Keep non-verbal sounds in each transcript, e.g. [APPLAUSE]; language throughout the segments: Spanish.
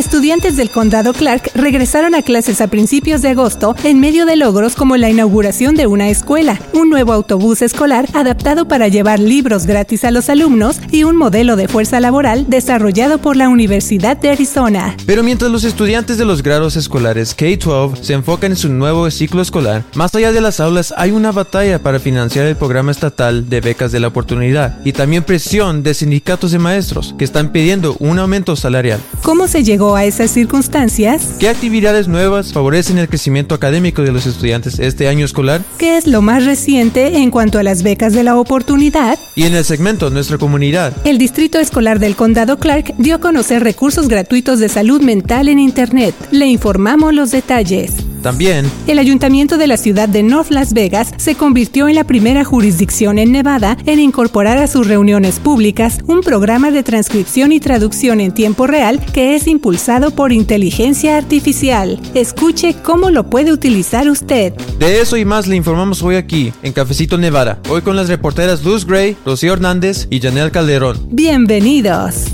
estudiantes del condado Clark regresaron a clases a principios de agosto en medio de logros como la inauguración de una escuela, un nuevo autobús escolar adaptado para llevar libros gratis a los alumnos y un modelo de fuerza laboral desarrollado por la Universidad de Arizona. Pero mientras los estudiantes de los grados escolares K-12 se enfocan en su nuevo ciclo escolar, más allá de las aulas hay una batalla para financiar el programa estatal de becas de la oportunidad y también presión de sindicatos de maestros que están pidiendo un aumento salarial. ¿Cómo se llegó a esas circunstancias? ¿Qué actividades nuevas favorecen el crecimiento académico de los estudiantes este año escolar? ¿Qué es lo más reciente en cuanto a las becas de la oportunidad? Y en el segmento Nuestra Comunidad. El Distrito Escolar del Condado Clark dio a conocer recursos gratuitos de salud mental en Internet. Le informamos los detalles. También, el ayuntamiento de la ciudad de North Las Vegas se convirtió en la primera jurisdicción en Nevada en incorporar a sus reuniones públicas un programa de transcripción y traducción en tiempo real que es impulsado por inteligencia artificial. Escuche cómo lo puede utilizar usted. De eso y más le informamos hoy aquí, en Cafecito Nevada. Hoy con las reporteras Luz Gray, Rocío Hernández y Janelle Calderón. Bienvenidos.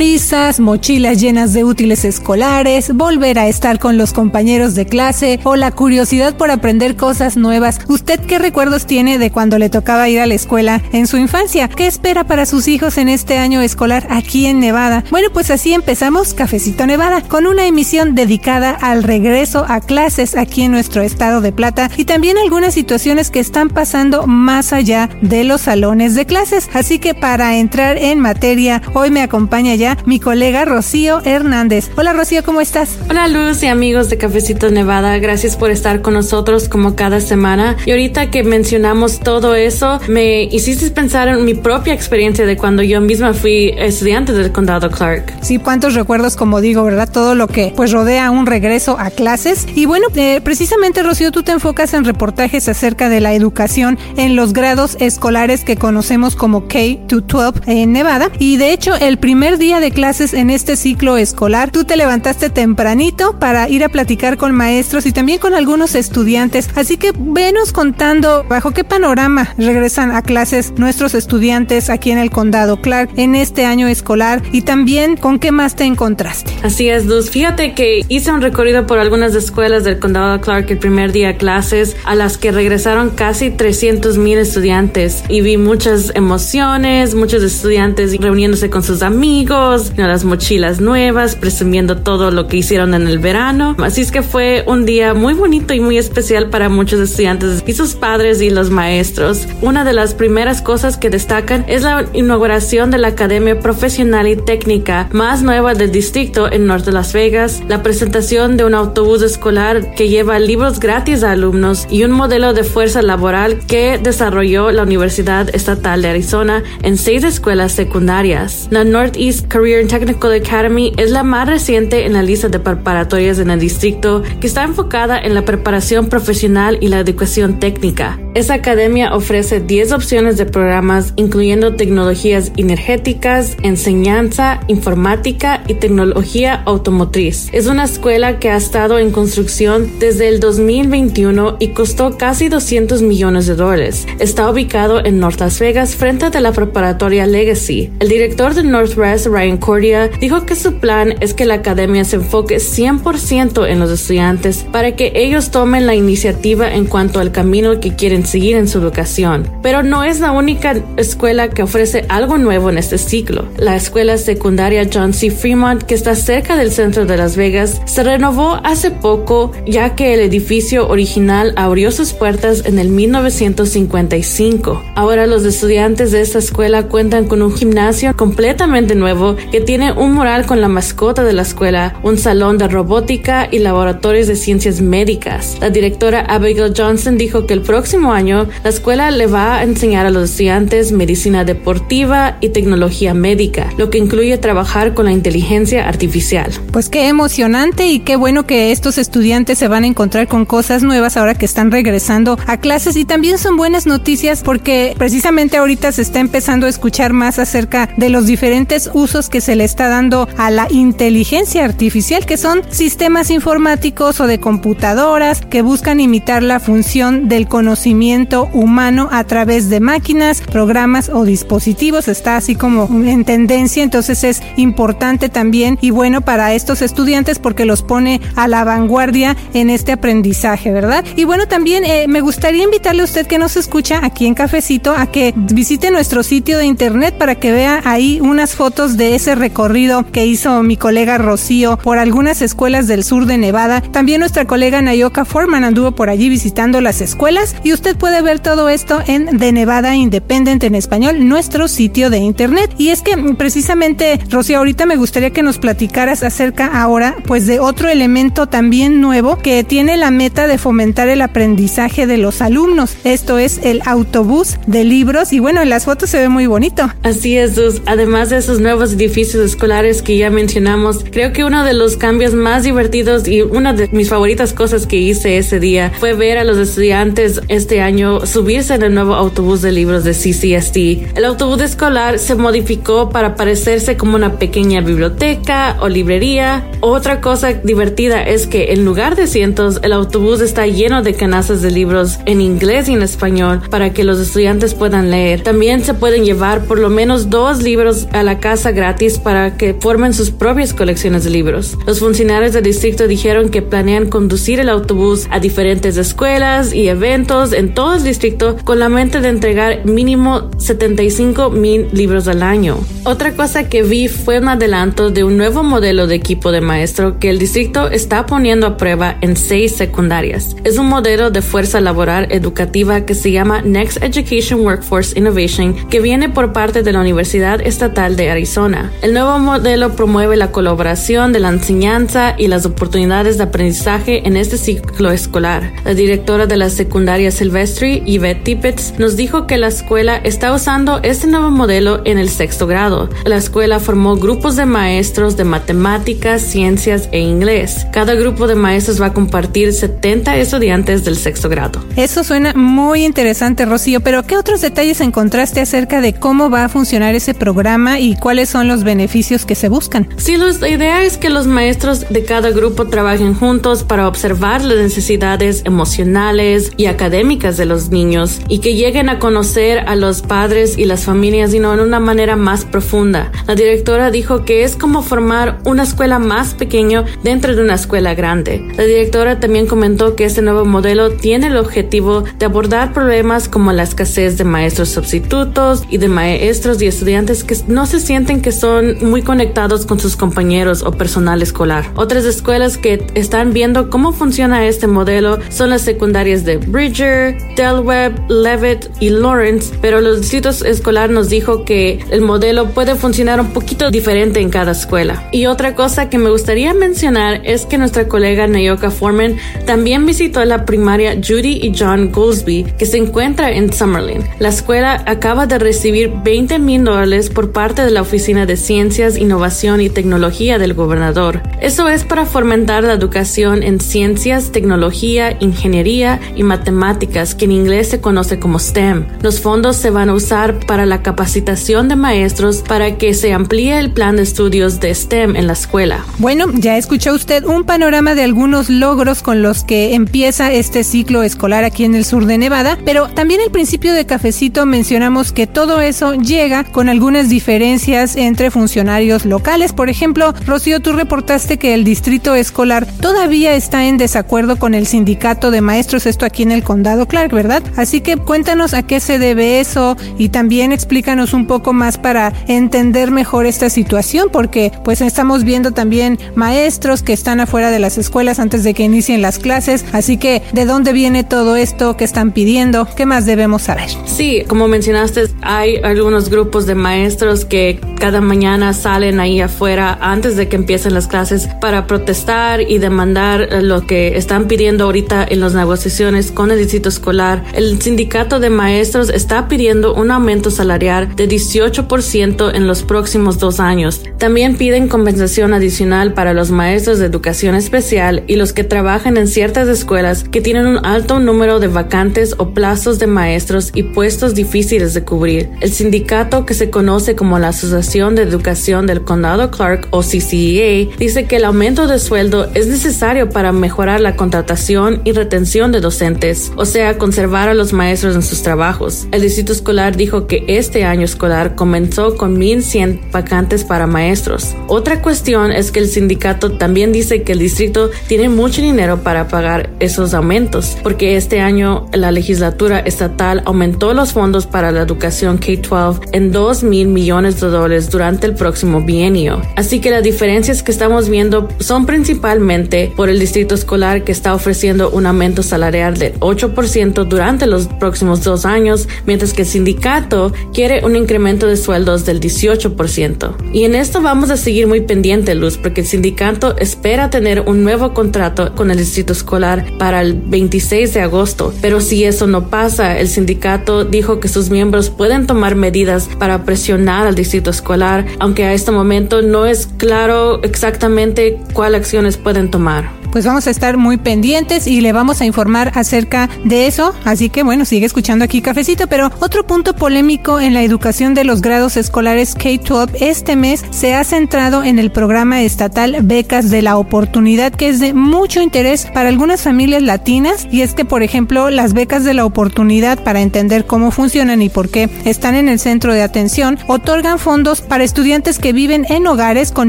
Prisas, mochilas llenas de útiles escolares, volver a estar con los compañeros de clase o la curiosidad por aprender cosas nuevas. ¿Usted qué recuerdos tiene de cuando le tocaba ir a la escuela en su infancia? ¿Qué espera para sus hijos en este año escolar aquí en Nevada? Bueno, pues así empezamos Cafecito Nevada con una emisión dedicada al regreso a clases aquí en nuestro estado de Plata y también algunas situaciones que están pasando más allá de los salones de clases. Así que para entrar en materia, hoy me acompaña ya mi colega Rocío Hernández. Hola Rocío, ¿cómo estás? Hola Luz y amigos de Cafecito Nevada, gracias por estar con nosotros como cada semana. Y ahorita que mencionamos todo eso, me hiciste pensar en mi propia experiencia de cuando yo misma fui estudiante del condado Clark. Sí, cuántos recuerdos, como digo, ¿verdad? Todo lo que pues rodea un regreso a clases. Y bueno, eh, precisamente Rocío, tú te enfocas en reportajes acerca de la educación en los grados escolares que conocemos como K-12 en Nevada. Y de hecho, el primer día de clases en este ciclo escolar, tú te levantaste tempranito para ir a platicar con maestros y también con algunos estudiantes. Así que venos contando bajo qué panorama regresan a clases nuestros estudiantes aquí en el condado Clark en este año escolar y también con qué más te encontraste. Así es, Luz. Fíjate que hice un recorrido por algunas escuelas del condado Clark el primer día de clases a las que regresaron casi 300 mil estudiantes y vi muchas emociones, muchos estudiantes reuniéndose con sus amigos las mochilas nuevas, presumiendo todo lo que hicieron en el verano. Así es que fue un día muy bonito y muy especial para muchos estudiantes y sus padres y los maestros. Una de las primeras cosas que destacan es la inauguración de la Academia Profesional y Técnica más nueva del distrito en Norte Las Vegas, la presentación de un autobús escolar que lleva libros gratis a alumnos y un modelo de fuerza laboral que desarrolló la Universidad Estatal de Arizona en seis escuelas secundarias. La Northeast Career and Technical Academy es la más reciente en la lista de preparatorias en el distrito que está enfocada en la preparación profesional y la educación técnica. Esa academia ofrece 10 opciones de programas incluyendo tecnologías energéticas, enseñanza, informática y tecnología automotriz. Es una escuela que ha estado en construcción desde el 2021 y costó casi 200 millones de dólares. Está ubicado en North Las Vegas frente a la preparatoria Legacy. El director de Northwest, Ryan Cordia, dijo que su plan es que la academia se enfoque 100% en los estudiantes para que ellos tomen la iniciativa en cuanto al camino que quieren seguir en su educación. Pero no es la única escuela que ofrece algo nuevo en este ciclo. La escuela secundaria John C. Fremont, que está cerca del centro de Las Vegas, se renovó hace poco ya que el edificio original abrió sus puertas en el 1955. Ahora los estudiantes de esta escuela cuentan con un gimnasio completamente nuevo que tiene un mural con la mascota de la escuela, un salón de robótica y laboratorios de ciencias médicas. La directora Abigail Johnson dijo que el próximo año la escuela le va a enseñar a los estudiantes medicina deportiva y tecnología médica, lo que incluye trabajar con la inteligencia artificial. Pues qué emocionante y qué bueno que estos estudiantes se van a encontrar con cosas nuevas ahora que están regresando a clases y también son buenas noticias porque precisamente ahorita se está empezando a escuchar más acerca de los diferentes usos que se le está dando a la inteligencia artificial, que son sistemas informáticos o de computadoras que buscan imitar la función del conocimiento humano a través de máquinas, programas o dispositivos. Está así como en tendencia, entonces es importante también y bueno para estos estudiantes porque los pone a la vanguardia en este aprendizaje, ¿verdad? Y bueno, también eh, me gustaría invitarle a usted que nos escucha aquí en Cafecito a que visite nuestro sitio de internet para que vea ahí unas fotos de ese recorrido que hizo mi colega Rocío por algunas escuelas del sur de Nevada. También nuestra colega Nayoka Foreman anduvo por allí visitando las escuelas y usted puede ver todo esto en The Nevada Independent en español, nuestro sitio de internet. Y es que precisamente, Rocío, ahorita me gustaría que nos platicaras acerca ahora pues de otro elemento también nuevo que tiene la meta de fomentar el aprendizaje de los alumnos. Esto es el autobús de libros y bueno, en las fotos se ve muy bonito. Así es, además de esos nuevos edificios escolares que ya mencionamos, creo que uno de los cambios más divertidos y una de mis favoritas cosas que hice ese día fue ver a los estudiantes este año subirse en el nuevo autobús de libros de CCSD. El autobús escolar se modificó para parecerse como una pequeña biblioteca o librería. Otra cosa divertida es que en lugar de cientos, el autobús está lleno de canastas de libros en inglés y en español para que los estudiantes puedan leer. También se pueden llevar por lo menos dos libros a la casa gratis para que formen sus propias colecciones de libros. Los funcionarios del distrito dijeron que planean conducir el autobús a diferentes escuelas y eventos en todo el distrito con la mente de entregar mínimo 75 mil libros al año. Otra cosa que vi fue un adelanto de un nuevo modelo de equipo de maestro que el distrito está poniendo a prueba en seis secundarias. Es un modelo de fuerza laboral educativa que se llama Next Education Workforce Innovation que viene por parte de la Universidad Estatal de Arizona. El nuevo modelo promueve la colaboración de la enseñanza y las oportunidades de aprendizaje en este ciclo escolar. La directora de la secundaria Silvestri, Yvette Tippett, nos dijo que la escuela está usando este nuevo modelo en el sexto grado. La escuela formó grupos de maestros de matemáticas, ciencias e inglés. Cada grupo de maestros va a compartir 70 estudiantes del sexto grado. Eso suena muy interesante, Rocío, pero ¿qué otros detalles encontraste acerca de cómo va a funcionar ese programa y cuáles son los beneficios que se buscan? Sí, Luz, la idea es que los maestros de cada grupo trabajen juntos para observar las necesidades emocionales y académicas de los niños y que lleguen a conocer a los padres y las familias, sino en una manera más profunda. La directora dijo que es como formar una escuela más pequeña dentro de una escuela grande. La directora también comentó que este nuevo modelo tiene el objetivo de abordar problemas como la escasez de maestros sustitutos y de maestros y estudiantes que no se sienten que son muy conectados con sus compañeros o personal escolar. Otras escuelas que están viendo cómo funciona este modelo son las secundarias de Bridger, Del Webb, Levitt y Lawrence, pero los distritos escolar nos dijo que el modelo puede funcionar un poquito diferente en cada escuela. Y otra cosa que me gustaría mencionar es que nuestra colega Nayoka Foreman también visitó la primaria Judy y John Goolsby, que se encuentra en Summerlin. La escuela acaba de recibir 20 mil dólares por parte de la Oficina de Ciencias, Innovación y Tecnología del gobernador. Eso es para fomentar la educación en ciencias, tecnología, ingeniería y matemáticas, que en inglés se conoce como STEM. Los fondos se van a usar para la capacitación de maestros para que se amplíe el plan de estudios de STEM en la escuela. Bueno, ya escuchó usted un panorama de algunos logros con los que empieza este ciclo escolar aquí en el sur de Nevada, pero también al principio de Cafecito mencionamos que todo eso llega con algunas diferencias entre funcionarios locales. Por ejemplo, Rocío, tú reportaste que el distrito escolar todavía está en desacuerdo con el sindicato de maestros, esto aquí en el condado Clark, ¿verdad? Así que cuéntanos a qué se debe eso y también explícanos un poco más para entender mejor esta situación, porque pues estamos viendo también maestros que están afuera de las escuelas antes de que inicien las clases, así que ¿de dónde viene todo esto que están pidiendo? ¿Qué más debemos saber? Sí, como mencionaste, hay algunos grupos de maestros que cada mañana salen ahí afuera antes de que empiecen las clases para protestar y demandar lo que están pidiendo ahorita en las negociaciones con el distrito escolar. El sindicato de maestros está pidiendo un aumento salarial de 18% en los próximos dos años. También piden compensación adicional para los maestros de educación especial y los que trabajan en ciertas escuelas que tienen un alto número de vacantes o plazos de maestros y puestos difíciles de cubrir. El sindicato que se conoce como la Asociación De Educación del Condado Clark, o CCEA, dice que el aumento de sueldo es necesario para mejorar la contratación y retención de docentes, o sea, conservar a los maestros en sus trabajos. El distrito escolar dijo que este año escolar comenzó con 1.100 vacantes para maestros. Otra cuestión es que el sindicato también dice que el distrito tiene mucho dinero para pagar esos aumentos, porque este año la legislatura estatal aumentó los fondos para la educación K-12 en 2 mil millones de dólares durante el próximo bienio. Así que las diferencias que estamos viendo son principalmente por el distrito escolar que está ofreciendo un aumento salarial del 8% durante los próximos dos años, mientras que el sindicato quiere un incremento de sueldos del 18%. Y en esto vamos a seguir muy pendiente, Luz, porque el sindicato espera tener un nuevo contrato con el distrito escolar para el 26 de agosto. Pero si eso no pasa, el sindicato dijo que sus miembros pueden tomar medidas para presionar al distrito escolar, aunque a este momento no es claro exactamente cuáles acciones pueden tomar pues vamos a estar muy pendientes y le vamos a informar acerca de eso. Así que bueno, sigue escuchando aquí cafecito, pero otro punto polémico en la educación de los grados escolares K-12 este mes se ha centrado en el programa estatal Becas de la Oportunidad, que es de mucho interés para algunas familias latinas y es que, por ejemplo, las becas de la oportunidad para entender cómo funcionan y por qué están en el centro de atención, otorgan fondos para estudiantes que viven en hogares con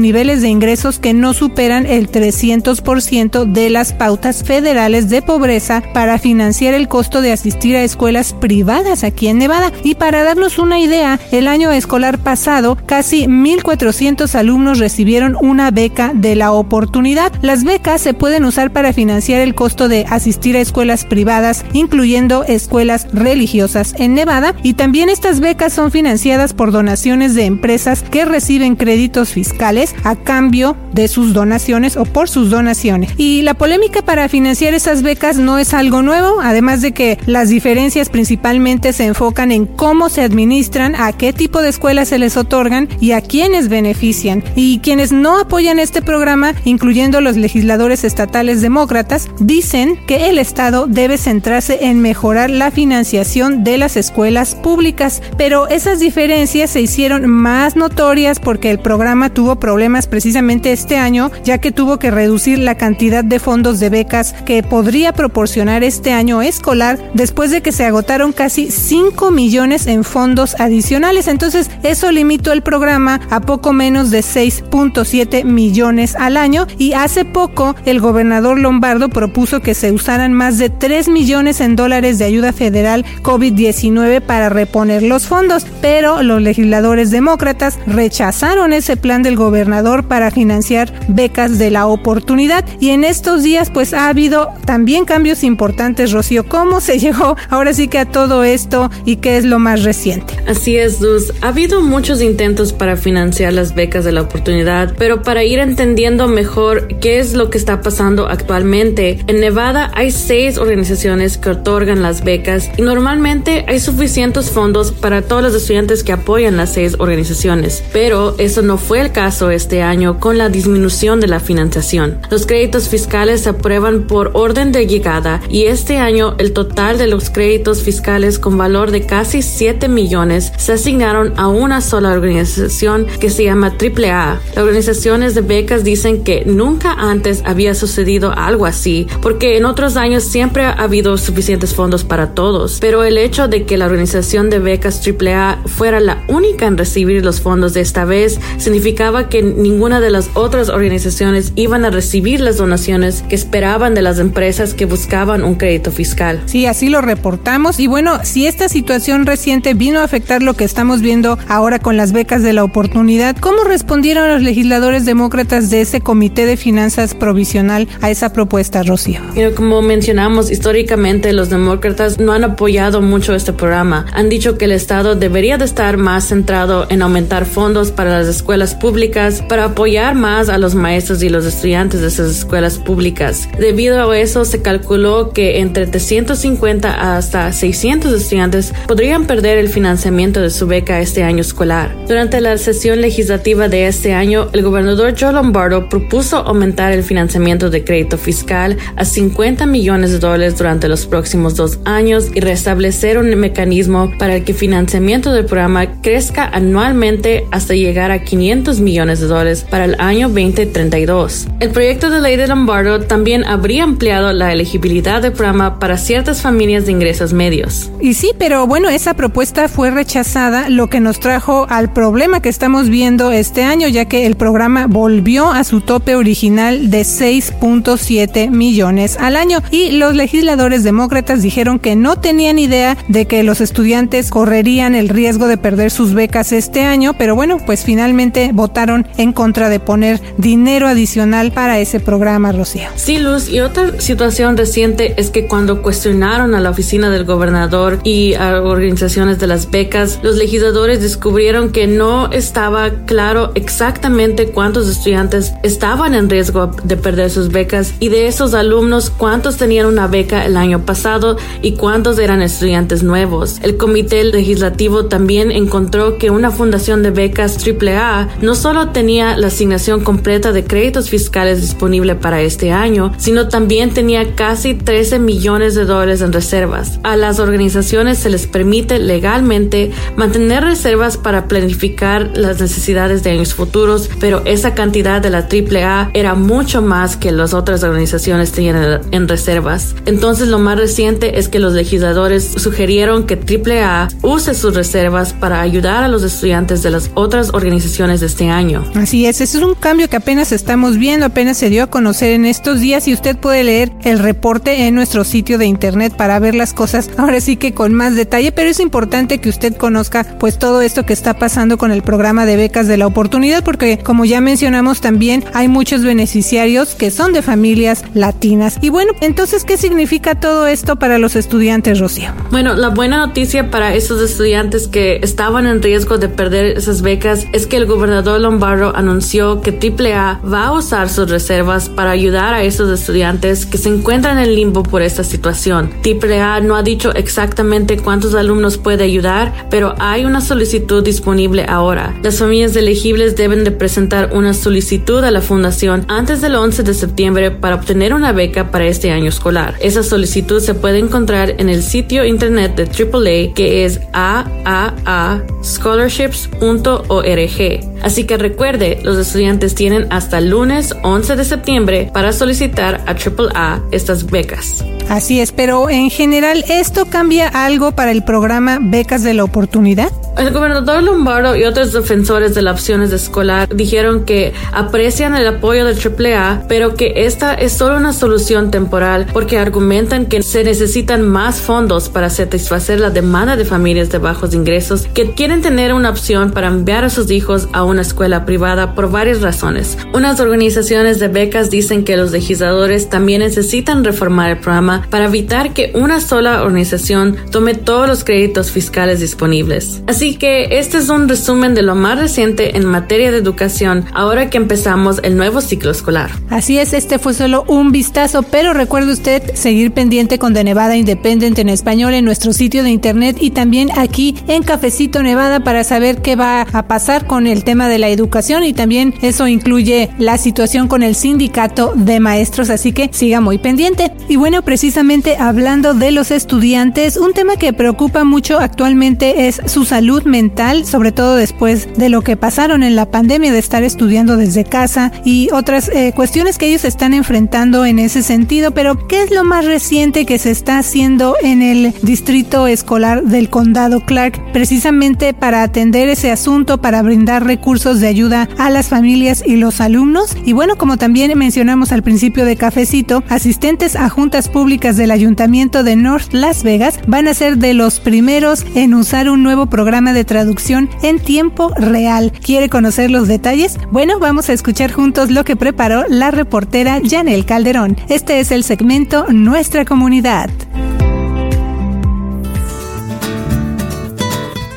niveles de ingresos que no superan el 300% de las pautas federales de pobreza para financiar el costo de asistir a escuelas privadas aquí en Nevada. Y para darnos una idea, el año escolar pasado, casi 1.400 alumnos recibieron una beca de la oportunidad. Las becas se pueden usar para financiar el costo de asistir a escuelas privadas, incluyendo escuelas religiosas en Nevada. Y también estas becas son financiadas por donaciones de empresas que reciben créditos fiscales a cambio de sus donaciones o por sus donaciones. Y la polémica para financiar esas becas no es algo nuevo, además de que las diferencias principalmente se enfocan en cómo se administran, a qué tipo de escuelas se les otorgan y a quiénes benefician. Y quienes no apoyan este programa, incluyendo los legisladores estatales demócratas, dicen que el Estado debe centrarse en mejorar la financiación de las escuelas públicas. Pero esas diferencias se hicieron más notorias porque el programa tuvo problemas precisamente este año, ya que tuvo que reducir la cantidad de fondos de becas que podría proporcionar este año escolar después de que se agotaron casi 5 millones en fondos adicionales. Entonces, eso limitó el programa a poco menos de 6.7 millones al año y hace poco el gobernador Lombardo propuso que se usaran más de 3 millones en dólares de ayuda federal COVID-19 para reponer los fondos, pero los legisladores demócratas rechazaron ese plan del gobernador para financiar becas de la oportunidad y en en estos días pues ha habido también cambios importantes, Rocío. ¿Cómo se [LAUGHS] llegó ahora sí que a todo esto y qué es lo más reciente? Así es, Luz. Ha habido muchos intentos para financiar las becas de la oportunidad, pero para ir entendiendo mejor qué es lo que está pasando actualmente, en Nevada hay seis organizaciones que otorgan las becas y normalmente hay suficientes fondos para todos los estudiantes que apoyan las seis organizaciones, pero eso no fue el caso este año con la disminución de la financiación. Los créditos fiscales se aprueban por orden de llegada y este año el total de los créditos fiscales con valor de casi 7 millones se asignaron a una sola organización que se llama AAA. Las organizaciones de becas dicen que nunca antes había sucedido algo así porque en otros años siempre ha habido suficientes fondos para todos, pero el hecho de que la organización de becas AAA fuera la única en recibir los fondos de esta vez significaba que ninguna de las otras organizaciones iban a recibir las donaciones que esperaban de las empresas que buscaban un crédito fiscal. Sí, así lo reportamos. Y bueno, si esta situación reciente vino a afectar lo que estamos viendo ahora con las becas de la oportunidad, ¿cómo respondieron los legisladores demócratas de ese Comité de Finanzas Provisional a esa propuesta, Rocío? Como mencionamos, históricamente los demócratas no han apoyado mucho este programa. Han dicho que el Estado debería de estar más centrado en aumentar fondos para las escuelas públicas, para apoyar más a los maestros y los estudiantes de esas escuelas públicas. Debido a eso, se calculó que entre 350 hasta 600 estudiantes podrían perder el financiamiento de su beca este año escolar. Durante la sesión legislativa de este año, el gobernador Joe Lombardo propuso aumentar el financiamiento de crédito fiscal a 50 millones de dólares durante los próximos dos años y restablecer un mecanismo para el que financiamiento del programa crezca anualmente hasta llegar a 500 millones de dólares para el año 2032. El proyecto de ley de Lombardo también habría ampliado la elegibilidad del programa para ciertas familias de ingresos medios. Y sí, pero bueno, esa propuesta fue rechazada, lo que nos trajo al problema que estamos viendo este año, ya que el programa volvió a su tope original de 6.7 millones al año y los legisladores demócratas dijeron que no tenían idea de que los estudiantes correrían el riesgo de perder sus becas este año, pero bueno, pues finalmente votaron en contra de poner dinero adicional para ese programa, Rocío. Sí, Luz, y otra situación reciente es que cuando cuestionaron a la oficina del gobernador y a organizaciones de las becas, los legisladores descubrieron que no estaba claro exactamente cuántos estudiantes estaban en riesgo de perder sus becas y de esos alumnos cuántos tenían una beca el año pasado y cuántos eran estudiantes nuevos. El comité legislativo también encontró que una fundación de becas AAA no solo tenía la asignación completa de créditos fiscales disponible para este año, sino también tenía casi 13 millones de dólares en reservas. A las organizaciones se les permite legalmente mantener reservas para planificar las necesidades de años futuros, pero esa cantidad de la AAA era mucho más que las otras organizaciones tenían en reservas. Entonces lo más reciente es que los legisladores sugirieron que AAA use sus reservas para ayudar a los estudiantes de las otras organizaciones de este año. Así es, ese es un cambio que apenas estamos viendo, apenas se dio a conocer en estos días y usted puede leer el reporte en nuestro sitio de internet para ver las cosas ahora sí que con más detalle, pero es importante que usted conozca pues todo esto que está pasando con el programa de becas de la oportunidad porque como ya mencionamos también hay muchos beneficiarios que son de familias latinas. Y bueno, entonces, ¿qué significa todo esto para los estudiantes, Rocío? Bueno, la buena noticia para esos estudiantes que estaban en riesgo de perder esas becas es que el gobernador Lombardo anunció que AAA va a usar sus reservas para ayudar a esos estudiantes que se encuentran en limbo por esta situación. AAA no ha dicho exactamente cuántos alumnos puede ayudar, pero hay una solicitud disponible ahora. Las familias elegibles deben de presentar una solicitud a la fundación antes del 11 de septiembre para obtener una beca para este año escolar. Esa solicitud se puede encontrar en el sitio internet de AAA que es aaascholarships.org. Así que recuerde, los estudiantes tienen hasta el lunes 11 de septiembre para solicitar a AAA estas becas. Así es, pero en general, ¿esto cambia algo para el programa Becas de la Oportunidad? El gobernador Lombardo y otros defensores de las opciones escolar dijeron que aprecian el apoyo del AAA, pero que esta es solo una solución temporal porque argumentan que se necesitan más fondos para satisfacer la demanda de familias de bajos ingresos que quieren tener una opción para enviar a sus hijos a una escuela privada por varias razones. Unas organizaciones de becas dicen que los legisladores también necesitan reformar el programa para evitar que una sola organización tome todos los créditos fiscales disponibles. Así que este es un resumen de lo más reciente en materia de educación ahora que empezamos el nuevo ciclo escolar. Así es, este fue solo un vistazo, pero recuerde usted seguir pendiente con The Nevada Independent en español en nuestro sitio de internet y también aquí en Cafecito Nevada para saber qué va a pasar con el tema de la educación y también eso incluye la situación con el sindicato de maestros, así que siga muy pendiente. Y bueno, precisamente hablando de los estudiantes, un tema que preocupa mucho actualmente es su salud mental, sobre todo después de lo que pasaron en la pandemia de estar estudiando desde casa y otras eh, cuestiones que ellos están enfrentando en ese sentido. Pero, ¿qué es lo más reciente que se está haciendo en el distrito escolar del condado Clark precisamente para atender ese asunto, para brindar recursos de ayuda a las familias y los alumnos? Y bueno, como también mencionamos al principio de Cafecito, asistentes a juntas públicas del Ayuntamiento de North Las Vegas van a ser de los primeros en usar un nuevo programa de traducción en tiempo real. ¿Quiere conocer los detalles? Bueno, vamos a escuchar juntos lo que preparó la reportera Janel Calderón. Este es el segmento Nuestra Comunidad.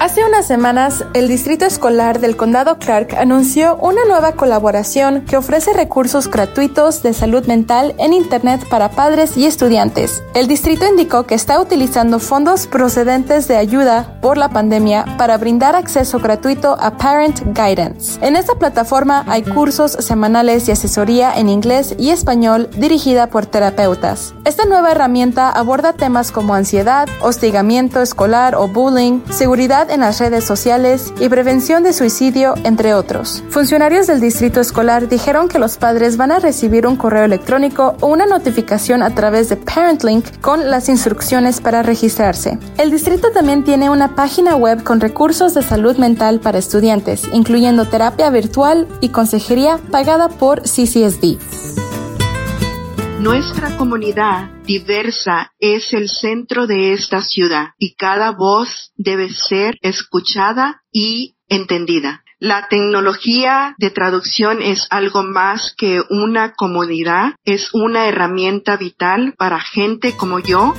Hace unas semanas, el Distrito Escolar del Condado Clark anunció una nueva colaboración que ofrece recursos gratuitos de salud mental en Internet para padres y estudiantes. El distrito indicó que está utilizando fondos procedentes de ayuda por la pandemia para brindar acceso gratuito a Parent Guidance. En esta plataforma hay cursos semanales y asesoría en inglés y español dirigida por terapeutas. Esta nueva herramienta aborda temas como ansiedad, hostigamiento escolar o bullying, seguridad en las redes sociales y prevención de suicidio, entre otros. Funcionarios del distrito escolar dijeron que los padres van a recibir un correo electrónico o una notificación a través de ParentLink con las instrucciones para registrarse. El distrito también tiene una página web con recursos de salud mental para estudiantes, incluyendo terapia virtual y consejería pagada por CCSD. Nuestra comunidad diversa es el centro de esta ciudad y cada voz debe ser escuchada y entendida. La tecnología de traducción es algo más que una comodidad, es una herramienta vital para gente como yo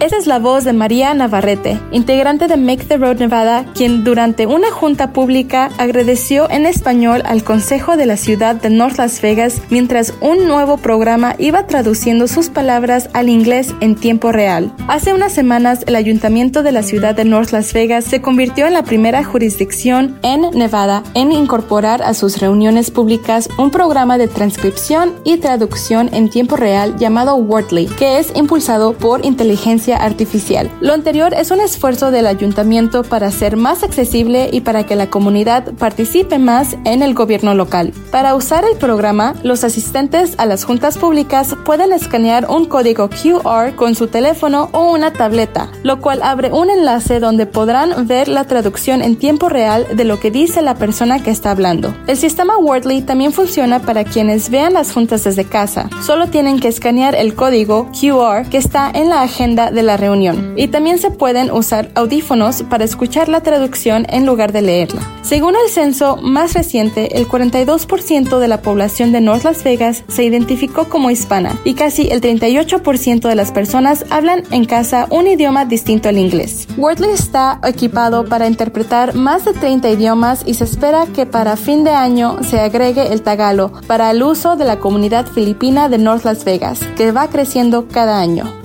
esa es la voz de María Navarrete, integrante de Make the Road Nevada, quien durante una junta pública agradeció en español al Consejo de la ciudad de North Las Vegas mientras un nuevo programa iba traduciendo sus palabras al inglés en tiempo real. Hace unas semanas, el ayuntamiento de la ciudad de North Las Vegas se convirtió en la primera jurisdicción en Nevada en incorporar a sus reuniones públicas un programa de transcripción y traducción en tiempo real llamado Wordly, que es impulsado por inteligencia artificial. Lo anterior es un esfuerzo del ayuntamiento para ser más accesible y para que la comunidad participe más en el gobierno local. Para usar el programa, los asistentes a las juntas públicas pueden escanear un código QR con su teléfono o una tableta, lo cual abre un enlace donde podrán ver la traducción en tiempo real de lo que dice la persona que está hablando. El sistema Wordly también funciona para quienes vean las juntas desde casa. Solo tienen que escanear el código QR que está en la agenda de la reunión y también se pueden usar audífonos para escuchar la traducción en lugar de leerla. Según el censo más reciente, el 42% de la población de North Las Vegas se identificó como hispana y casi el 38% de las personas hablan en casa un idioma distinto al inglés. Wordly está equipado para interpretar más de 30 idiomas y se espera que para fin de año se agregue el tagalo para el uso de la comunidad filipina de North Las Vegas, que va creciendo cada año.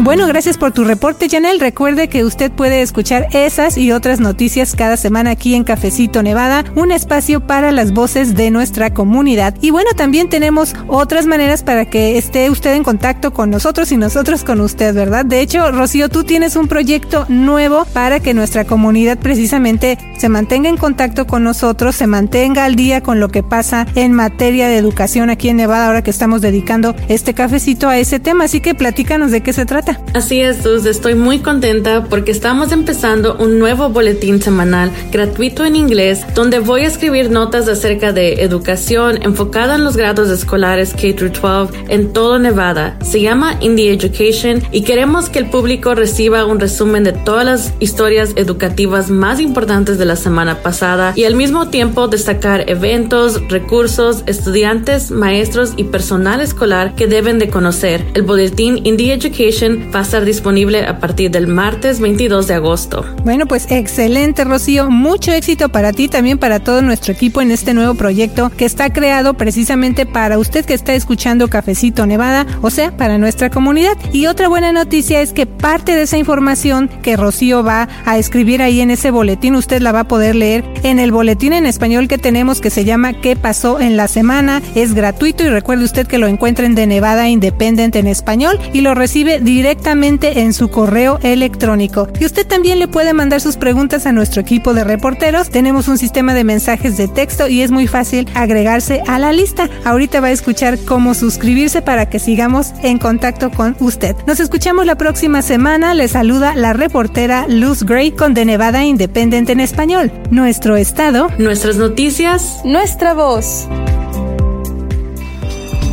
Bueno, gracias por tu reporte, Janel. Recuerde que usted puede escuchar esas y otras noticias cada semana aquí en Cafecito Nevada, un espacio para las voces de nuestra comunidad. Y bueno, también tenemos otras maneras para que esté usted en contacto con nosotros y nosotros con usted, ¿verdad? De hecho, Rocío, tú tienes un proyecto nuevo para que nuestra comunidad precisamente se mantenga en contacto con nosotros, se mantenga al día con lo que pasa en materia de educación aquí en Nevada, ahora que estamos dedicando este cafecito a ese tema. Así que platícanos de qué se trata. Así es, Luz, estoy muy contenta porque estamos empezando un nuevo boletín semanal gratuito en inglés donde voy a escribir notas acerca de educación enfocada en los grados escolares K-12 en todo Nevada. Se llama Indie Education y queremos que el público reciba un resumen de todas las historias educativas más importantes de la semana pasada y al mismo tiempo destacar eventos, recursos, estudiantes, maestros y personal escolar que deben de conocer. El boletín Indie Education va a estar disponible a partir del martes 22 de agosto. Bueno, pues excelente, Rocío. Mucho éxito para ti, también para todo nuestro equipo en este nuevo proyecto que está creado precisamente para usted que está escuchando Cafecito Nevada, o sea, para nuestra comunidad. Y otra buena noticia es que parte de esa información que Rocío va a escribir ahí en ese boletín, usted la va a poder leer en el boletín en español que tenemos que se llama ¿Qué pasó en la semana? Es gratuito y recuerde usted que lo encuentren de Nevada Independent en español y lo recibe directamente directamente en su correo electrónico. Y usted también le puede mandar sus preguntas a nuestro equipo de reporteros. Tenemos un sistema de mensajes de texto y es muy fácil agregarse a la lista. Ahorita va a escuchar cómo suscribirse para que sigamos en contacto con usted. Nos escuchamos la próxima semana. Le saluda la reportera Luz Gray con The Nevada Independent en español. Nuestro estado, nuestras noticias, nuestra voz.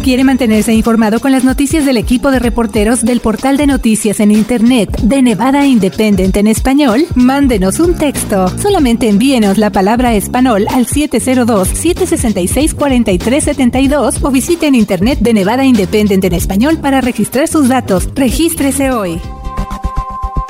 ¿Quiere mantenerse informado con las noticias del equipo de reporteros del portal de noticias en Internet de Nevada Independent en español? Mándenos un texto. Solamente envíenos la palabra español al 702-766-4372 o visite en Internet de Nevada Independent en español para registrar sus datos. Regístrese hoy.